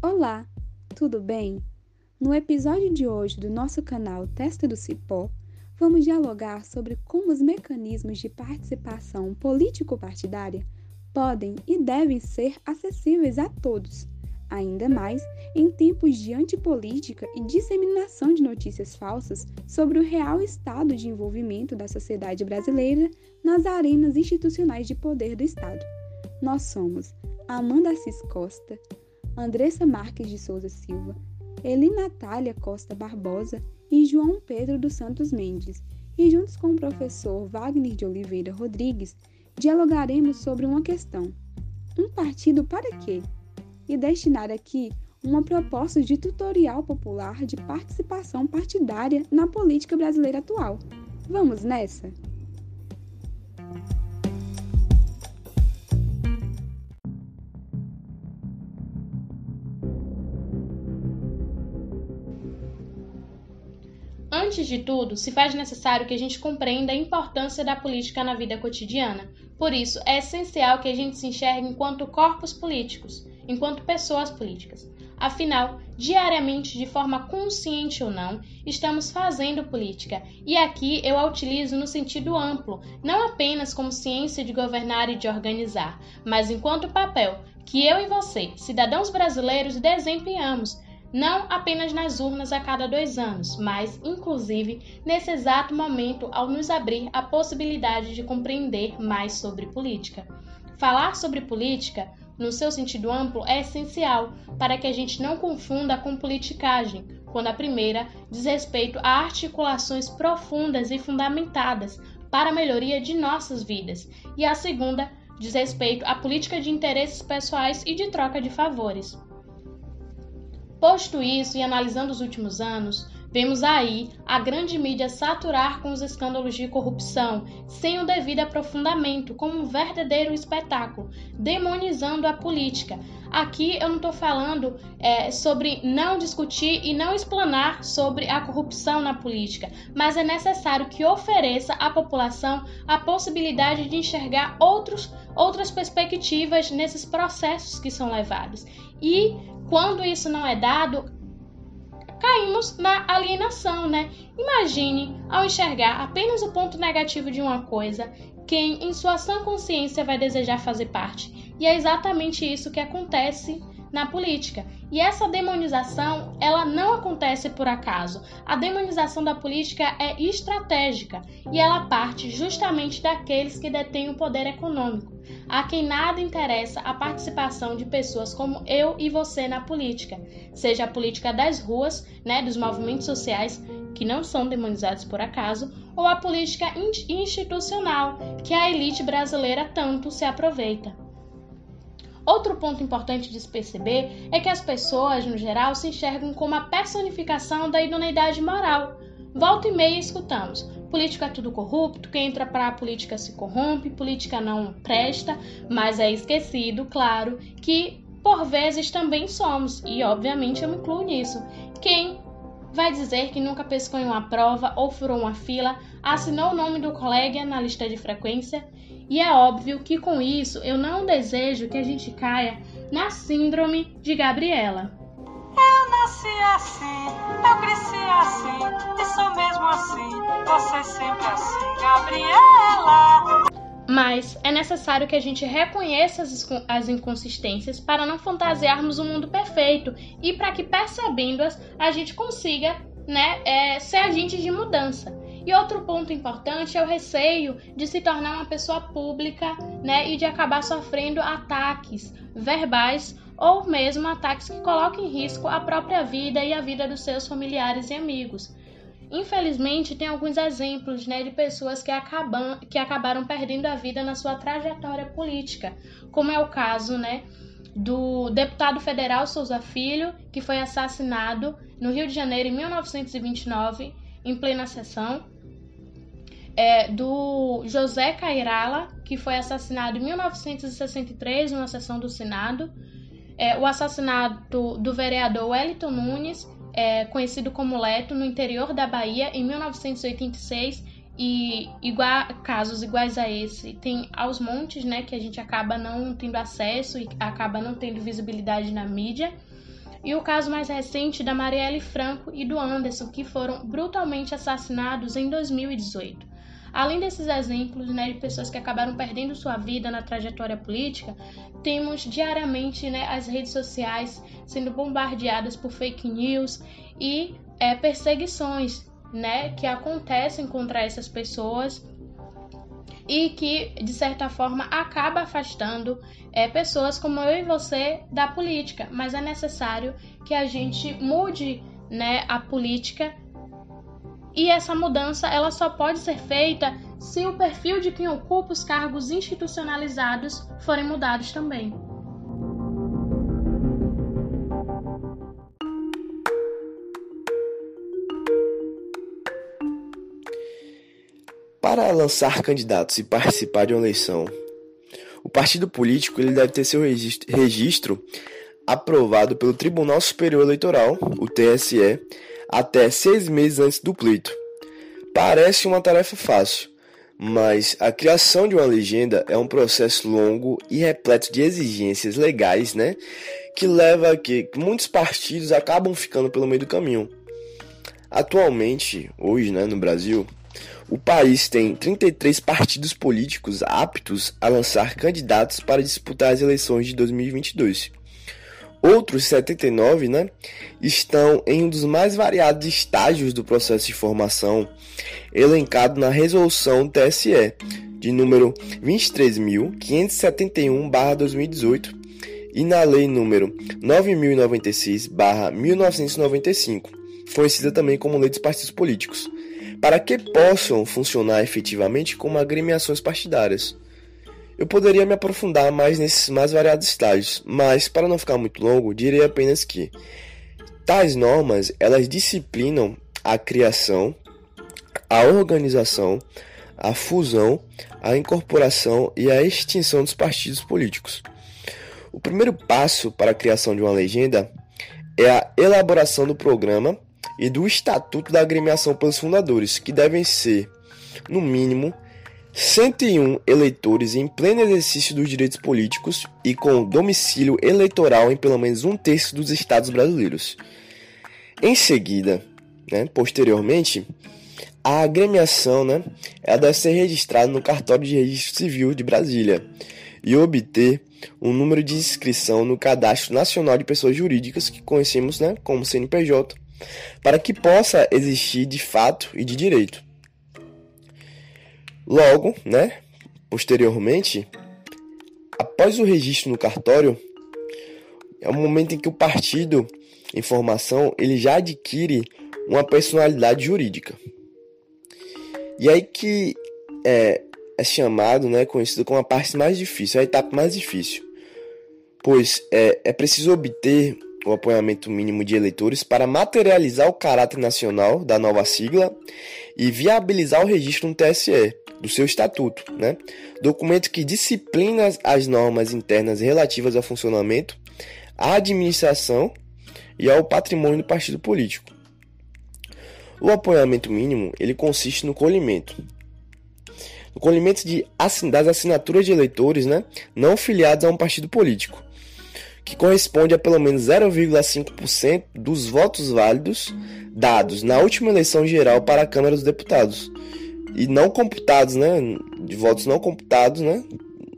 Olá, tudo bem? No episódio de hoje do nosso canal Testa do Cipó, vamos dialogar sobre como os mecanismos de participação político-partidária podem e devem ser acessíveis a todos, ainda mais em tempos de antipolítica e disseminação de notícias falsas sobre o real estado de envolvimento da sociedade brasileira nas arenas institucionais de poder do Estado. Nós somos Amanda Assis Costa, Andressa Marques de Souza Silva, Eli Natália Costa Barbosa e João Pedro dos Santos Mendes, e juntos com o professor Wagner de Oliveira Rodrigues, dialogaremos sobre uma questão: um partido para quê? E destinar aqui uma proposta de tutorial popular de participação partidária na política brasileira atual. Vamos nessa? Antes de tudo, se faz necessário que a gente compreenda a importância da política na vida cotidiana. Por isso, é essencial que a gente se enxergue enquanto corpos políticos, enquanto pessoas políticas. Afinal, diariamente, de forma consciente ou não, estamos fazendo política, e aqui eu a utilizo no sentido amplo, não apenas como ciência de governar e de organizar, mas enquanto papel que eu e você, cidadãos brasileiros, desempenhamos não apenas nas urnas a cada dois anos, mas, inclusive, nesse exato momento ao nos abrir a possibilidade de compreender mais sobre política. Falar sobre política, no seu sentido amplo, é essencial para que a gente não confunda com politicagem, quando a primeira diz respeito a articulações profundas e fundamentadas para a melhoria de nossas vidas, e a segunda diz respeito à política de interesses pessoais e de troca de favores. Posto isso e analisando os últimos anos, vemos aí a grande mídia saturar com os escândalos de corrupção, sem o devido aprofundamento, como um verdadeiro espetáculo, demonizando a política. Aqui eu não estou falando é, sobre não discutir e não explanar sobre a corrupção na política, mas é necessário que ofereça à população a possibilidade de enxergar outros, outras perspectivas nesses processos que são levados. E quando isso não é dado, caímos na alienação, né? Imagine, ao enxergar apenas o ponto negativo de uma coisa, quem em sua sã consciência vai desejar fazer parte. E é exatamente isso que acontece na política. E essa demonização, ela não acontece por acaso. A demonização da política é estratégica e ela parte justamente daqueles que detêm o poder econômico. A quem nada interessa a participação de pessoas como eu e você na política, seja a política das ruas, né, dos movimentos sociais, que não são demonizados por acaso, ou a política institucional, que a elite brasileira tanto se aproveita. Outro ponto importante de se perceber é que as pessoas, no geral, se enxergam como a personificação da idoneidade moral. Volta e meia escutamos: político é tudo corrupto, quem entra para a política se corrompe, política não presta, mas é esquecido, claro, que por vezes também somos, e obviamente eu me incluo nisso. Quem vai dizer que nunca pescou em uma prova ou furou uma fila, assinou o nome do colega na lista de frequência e é óbvio que com isso eu não desejo que a gente caia na síndrome de Gabriela. Eu nasci assim, eu cresci assim, e sou mesmo assim, você sempre assim, Gabriela. Mas é necessário que a gente reconheça as, inconsistências para não fantasiarmos um mundo perfeito e para que, percebendo-as, a gente consiga né, é, ser agente de mudança. E outro ponto importante é o receio de se tornar uma pessoa pública né, e de acabar sofrendo ataques verbais ou mesmo ataques que colocam em risco a própria vida e a vida dos seus familiares e amigos. Infelizmente, tem alguns exemplos né, de pessoas que, acabam, que acabaram perdendo a vida na sua trajetória política, como é o caso né, do deputado federal Souza Filho, que foi assassinado no Rio de Janeiro em 1929, em plena sessão, é, do José Cairala, que foi assassinado em 1963 numa sessão do Senado, é, o assassinato do vereador Wellington Nunes, é, conhecido como Leto, no interior da Bahia, em 1986, e casos iguais a esse tem aos montes, né, que a gente acaba não tendo acesso e acaba não tendo visibilidade na mídia. e o caso mais recente da Marielle Franco e do Anderson, que foram brutalmente assassinados em 2018. Além desses exemplos né, de pessoas que acabaram perdendo sua vida na trajetória política, temos diariamente né, as redes sociais sendo bombardeadas por fake news e é, perseguições né, que acontecem contra essas pessoas e que, de certa forma, acaba afastando é, pessoas como eu e você da política. Mas é necessário que a gente mude né, a política e essa mudança ela só pode ser feita se o perfil de quem ocupa os cargos institucionalizados forem mudados também. Para lançar candidatos e participar de uma eleição, o partido político ele deve ter seu registro aprovado pelo Tribunal Superior Eleitoral, o TSE, até seis meses antes do pleito. Parece uma tarefa fácil, mas a criação de uma legenda é um processo longo e repleto de exigências legais, né? Que leva a que muitos partidos acabam ficando pelo meio do caminho. Atualmente, hoje, né, no Brasil, o país tem 33 partidos políticos aptos a lançar candidatos para disputar as eleições de 2022. Outros 79 né, estão em um dos mais variados estágios do processo de formação, elencado na resolução TSE, de número 23.571-2018 e na lei número 9.096-1995, conhecida também como Lei dos Partidos Políticos para que possam funcionar efetivamente como agremiações partidárias. Eu poderia me aprofundar mais nesses mais variados estágios, mas para não ficar muito longo, direi apenas que tais normas elas disciplinam a criação, a organização, a fusão, a incorporação e a extinção dos partidos políticos. O primeiro passo para a criação de uma legenda é a elaboração do programa e do Estatuto da Agremiação pelos fundadores, que devem ser, no mínimo, 101 eleitores em pleno exercício dos direitos políticos e com domicílio eleitoral em pelo menos um terço dos estados brasileiros. Em seguida, né, posteriormente, a agremiação né, ela deve ser registrada no cartório de registro civil de Brasília e obter um número de inscrição no Cadastro Nacional de Pessoas Jurídicas, que conhecemos né, como CNPJ, para que possa existir de fato e de direito. Logo, né, posteriormente, após o registro no cartório, é o momento em que o partido em formação ele já adquire uma personalidade jurídica. E aí que é, é chamado, né, conhecido como a parte mais difícil, a etapa mais difícil, pois é, é preciso obter o apoiamento mínimo de eleitores para materializar o caráter nacional da nova sigla e viabilizar o registro no TSE do seu estatuto, né? Documento que disciplina as normas internas relativas ao funcionamento, à administração e ao patrimônio do partido político. O apoiamento mínimo ele consiste no colhimento, no colhimento de, das assinaturas de eleitores, né, não filiados a um partido político, que corresponde a pelo menos 0,5% dos votos válidos dados na última eleição geral para a Câmara dos Deputados. E não computados, né? De votos não computados, né?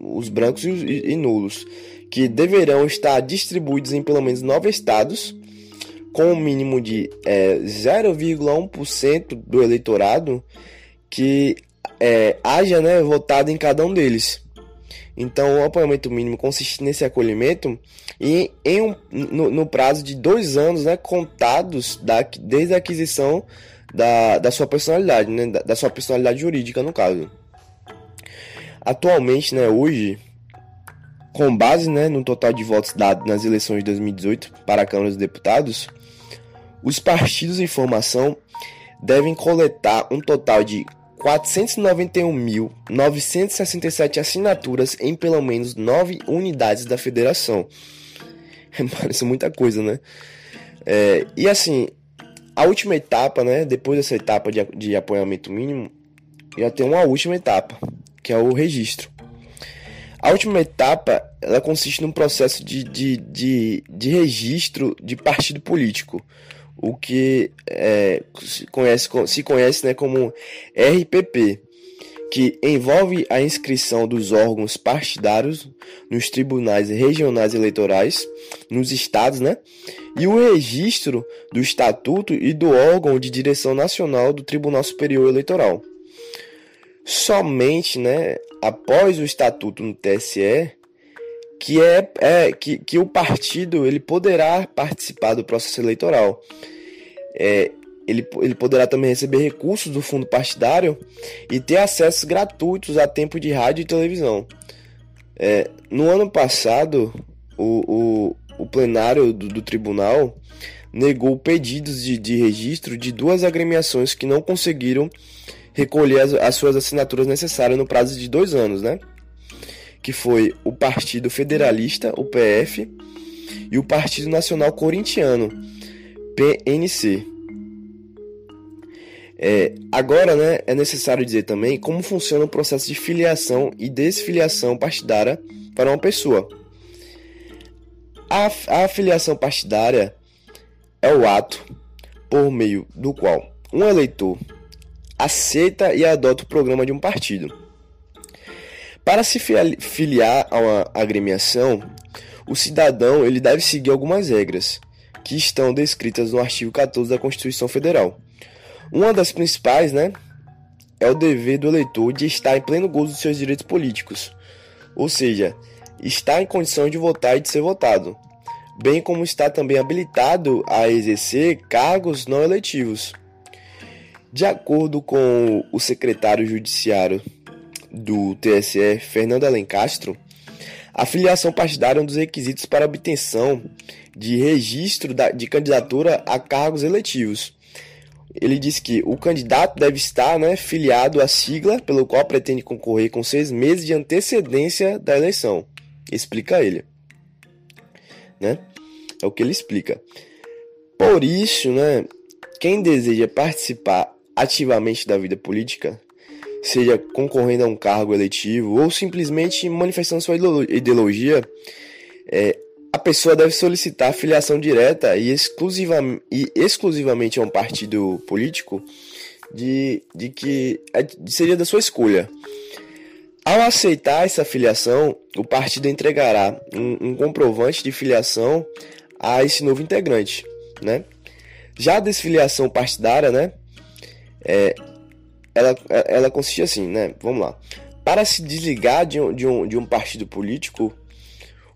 Os brancos e, e, e nulos. Que deverão estar distribuídos em pelo menos nove estados, com um mínimo de é, 0,1% do eleitorado que é, haja né, votado em cada um deles. Então, o apoiamento mínimo consiste nesse acolhimento e em um, no, no, prazo de dois anos, né, contados da, desde a aquisição da, da sua personalidade, né, da, da sua personalidade jurídica, no caso. Atualmente, né, hoje, com base né, no total de votos dados nas eleições de 2018 para a Câmara dos Deputados, os partidos em formação devem coletar um total de 491.967 assinaturas em pelo menos nove unidades da federação. Parece muita coisa, né? É, e assim, a última etapa, né? Depois dessa etapa de, de apoiamento mínimo, já tem uma última etapa, que é o registro. A última etapa ela consiste num processo de, de, de, de registro de partido político, o que é, se conhece, se conhece né, como RPP, que envolve a inscrição dos órgãos partidários nos tribunais regionais eleitorais, nos estados, né? E o registro do estatuto e do órgão de direção nacional do Tribunal Superior Eleitoral. Somente, né, após o estatuto no TSE, que é, é que, que o partido ele poderá participar do processo eleitoral. É, ele, ele poderá também receber recursos do fundo partidário e ter acessos gratuitos a tempo de rádio e televisão. É, no ano passado, o, o, o plenário do, do, tribunal negou pedidos de, de registro de duas agremiações que não conseguiram recolher as, as suas assinaturas necessárias no prazo de dois anos, né? Que foi o Partido Federalista, o PF, e o Partido Nacional Corintiano, PNC. É, agora, né, é necessário dizer também como funciona o processo de filiação e desfiliação partidária para uma pessoa. A, a filiação partidária é o ato por meio do qual um eleitor aceita e adota o programa de um partido. Para se filiar a uma agremiação, o cidadão ele deve seguir algumas regras que estão descritas no artigo 14 da Constituição Federal. Uma das principais, né, é o dever do eleitor de estar em pleno gozo de seus direitos políticos, ou seja, estar em condição de votar e de ser votado, bem como estar também habilitado a exercer cargos não eletivos. De acordo com o secretário judiciário do TSE, Fernando Alencastro, a filiação partidária é um dos requisitos para obtenção de registro de candidatura a cargos eletivos ele diz que o candidato deve estar né, filiado à sigla pelo qual pretende concorrer com seis meses de antecedência da eleição. Explica ele. Né? É o que ele explica. Por isso, né, quem deseja participar ativamente da vida política, seja concorrendo a um cargo eletivo ou simplesmente manifestando sua ideologia, é, a pessoa deve solicitar filiação direta e, exclusiva, e exclusivamente a um partido político de, de que é, seria da sua escolha. Ao aceitar essa filiação, o partido entregará um, um comprovante de filiação a esse novo integrante, né? Já a desfiliação partidária, né? É, ela, ela consiste assim, né? Vamos lá. Para se desligar de um, de um, de um partido político,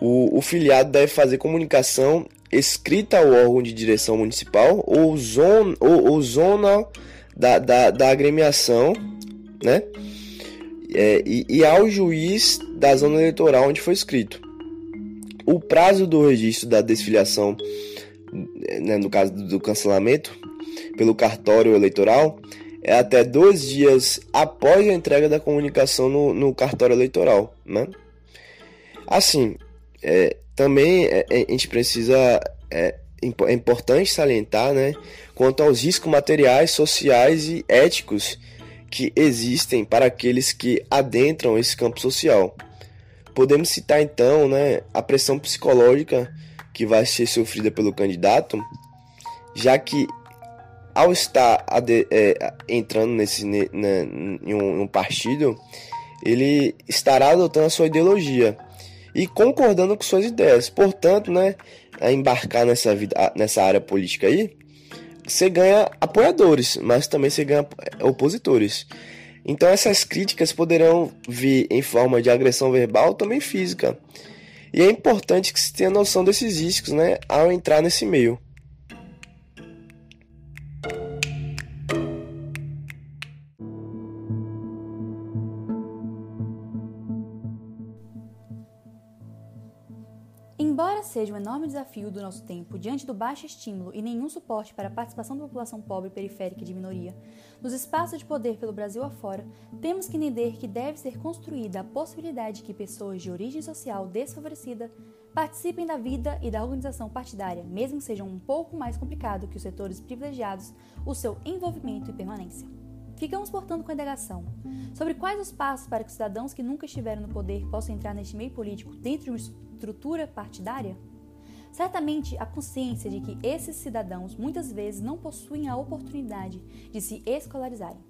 o, o filiado deve fazer comunicação escrita ao órgão de direção municipal ou zona, ou, ou zona da, da, da agremiação, né? É, e, e, ao juiz da zona eleitoral onde foi escrito. O prazo do registro da desfiliação, né, no caso do cancelamento, pelo cartório eleitoral, é até dois dias após a entrega da comunicação no, no cartório eleitoral. Né? Assim, é, também é, é, a gente precisa é, é importante salientar, né, quanto aos riscos materiais, sociais e éticos que existem para aqueles que adentram esse campo social. Podemos citar então, né, a pressão psicológica que vai ser sofrida pelo candidato, já que ao estar é, entrando nesse, em, um, em um partido, ele estará adotando a sua ideologia e concordando com suas ideias. Portanto, né, a embarcar nessa vida, nessa área política aí, você ganha apoiadores, mas também você ganha opositores. Então essas críticas poderão vir em forma de agressão verbal também física. E é importante que se tenha noção desses riscos, né, ao entrar nesse meio. Embora seja um enorme desafio do nosso tempo, diante do baixo estímulo e nenhum suporte para a participação da população pobre, periférica e de minoria, nos espaços de poder pelo Brasil afora, temos que entender que deve ser construída a possibilidade de que pessoas de origem social desfavorecida participem da vida e da organização partidária, mesmo que seja um pouco mais complicado que os setores privilegiados, o seu envolvimento e permanência. Ficamos, portanto, com a indagação sobre quais os passos para que os cidadãos que nunca estiveram no poder possam entrar neste meio político dentro de estrutura partidária? Certamente a consciência de que esses cidadãos muitas vezes não possuem a oportunidade de se escolarizarem.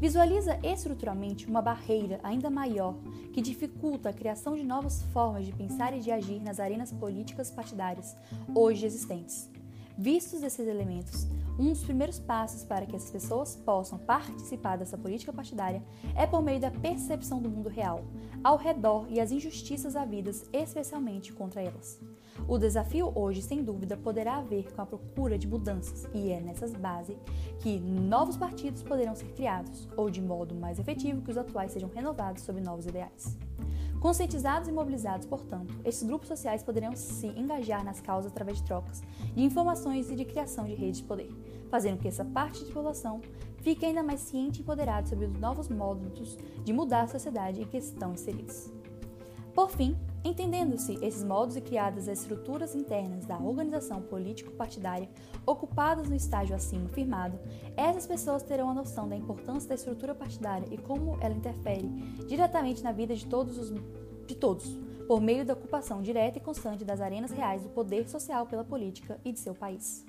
Visualiza estruturalmente uma barreira ainda maior que dificulta a criação de novas formas de pensar e de agir nas arenas políticas partidárias hoje existentes. Vistos esses elementos, um dos primeiros passos para que as pessoas possam participar dessa política partidária é por meio da percepção do mundo real, ao redor e as injustiças havidas, especialmente contra elas. O desafio hoje, sem dúvida, poderá haver com a procura de mudanças, e é nessas bases que novos partidos poderão ser criados, ou de modo mais efetivo que os atuais sejam renovados sob novos ideais. Conscientizados e mobilizados, portanto, esses grupos sociais poderão se engajar nas causas através de trocas de informações e de criação de redes de poder, fazendo que essa parte da população fique ainda mais ciente e empoderada sobre os novos modos de mudar a sociedade em que estão inseridos. Por fim, Entendendo-se esses modos e criadas as estruturas internas da organização político-partidária ocupadas no estágio acima firmado, essas pessoas terão a noção da importância da estrutura partidária e como ela interfere diretamente na vida de todos, os, de todos por meio da ocupação direta e constante das arenas reais do poder social pela política e de seu país.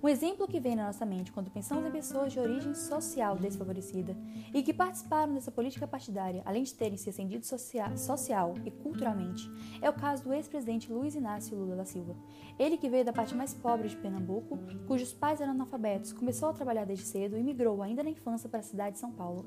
Um exemplo que vem na nossa mente quando pensamos em pessoas de origem social desfavorecida e que participaram dessa política partidária, além de terem se ascendido social, social e culturalmente, é o caso do ex-presidente Luiz Inácio Lula da Silva. Ele que veio da parte mais pobre de Pernambuco, cujos pais eram analfabetos, começou a trabalhar desde cedo e migrou ainda na infância para a cidade de São Paulo.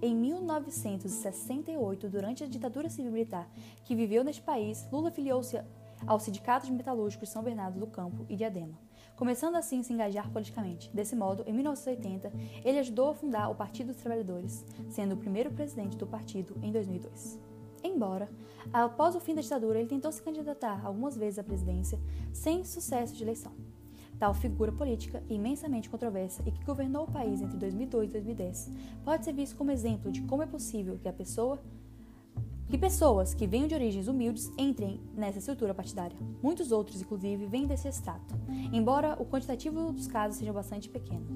Em 1968, durante a ditadura civil-militar que viveu neste país, Lula filiou-se aos sindicatos metalúrgicos São Bernardo do Campo e Diadema começando assim a se engajar politicamente. Desse modo, em 1980, ele ajudou a fundar o Partido dos Trabalhadores, sendo o primeiro presidente do partido em 2002. Embora, após o fim da ditadura, ele tentou se candidatar algumas vezes à presidência sem sucesso de eleição. Tal figura política, imensamente controversa e que governou o país entre 2002 e 2010, pode ser visto como exemplo de como é possível que a pessoa que pessoas que venham de origens humildes entrem nessa estrutura partidária. Muitos outros, inclusive, vêm desse extrato, embora o quantitativo dos casos seja bastante pequeno.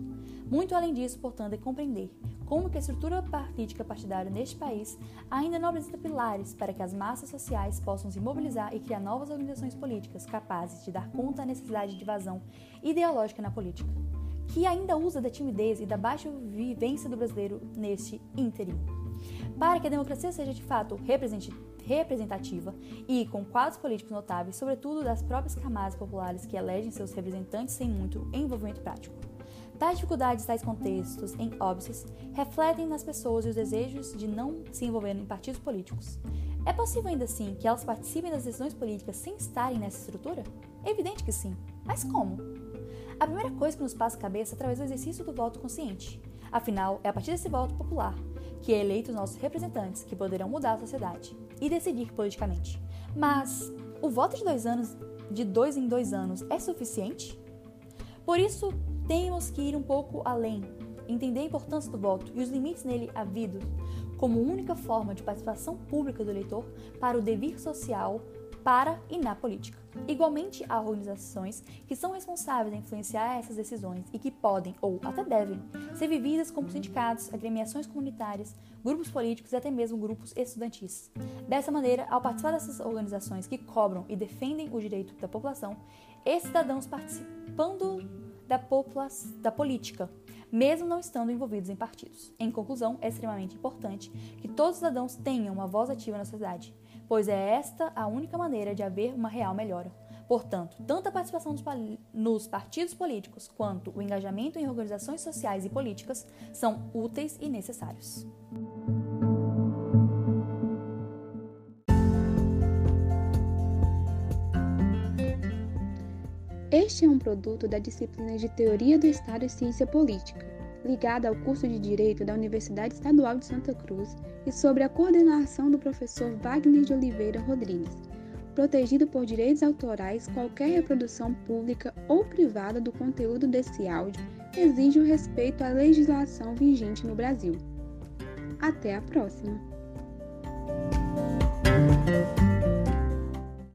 Muito além disso, portanto, é compreender como que a estrutura política partidária neste país ainda não apresenta pilares para que as massas sociais possam se mobilizar e criar novas organizações políticas capazes de dar conta da necessidade de vazão ideológica na política, que ainda usa da timidez e da baixa vivência do brasileiro neste ínterim. Para que a democracia seja de fato representativa e com quadros políticos notáveis, sobretudo das próprias camadas populares que elegem seus representantes sem muito envolvimento prático. Tais dificuldades, tais contextos em óbices, refletem nas pessoas os desejos de não se envolverem em partidos políticos. É possível ainda assim que elas participem das decisões políticas sem estarem nessa estrutura? É evidente que sim. Mas como? A primeira coisa que nos passa a cabeça é através do exercício do voto consciente. Afinal, é a partir desse voto popular que é eleito os nossos representantes que poderão mudar a sociedade e decidir politicamente. Mas o voto de dois anos, de dois em dois anos, é suficiente? Por isso, temos que ir um pouco além, entender a importância do voto e os limites nele havidos, como única forma de participação pública do eleitor para o dever social para e na política. Igualmente, há organizações que são responsáveis em influenciar essas decisões e que podem, ou até devem, ser vividas como sindicatos, agremiações comunitárias, grupos políticos e até mesmo grupos estudantis. Dessa maneira, ao participar dessas organizações que cobram e defendem o direito da população, esses cidadãos participando da, da política, mesmo não estando envolvidos em partidos. Em conclusão, é extremamente importante que todos os cidadãos tenham uma voz ativa na sociedade pois é esta a única maneira de haver uma real melhora. Portanto, tanto a participação nos partidos políticos quanto o engajamento em organizações sociais e políticas são úteis e necessários. Este é um produto da disciplina de Teoria do Estado e Ciência Política ligada ao curso de Direito da Universidade Estadual de Santa Cruz e sobre a coordenação do professor Wagner de Oliveira Rodrigues. Protegido por direitos autorais, qualquer reprodução pública ou privada do conteúdo desse áudio exige o respeito à legislação vigente no Brasil. Até a próxima!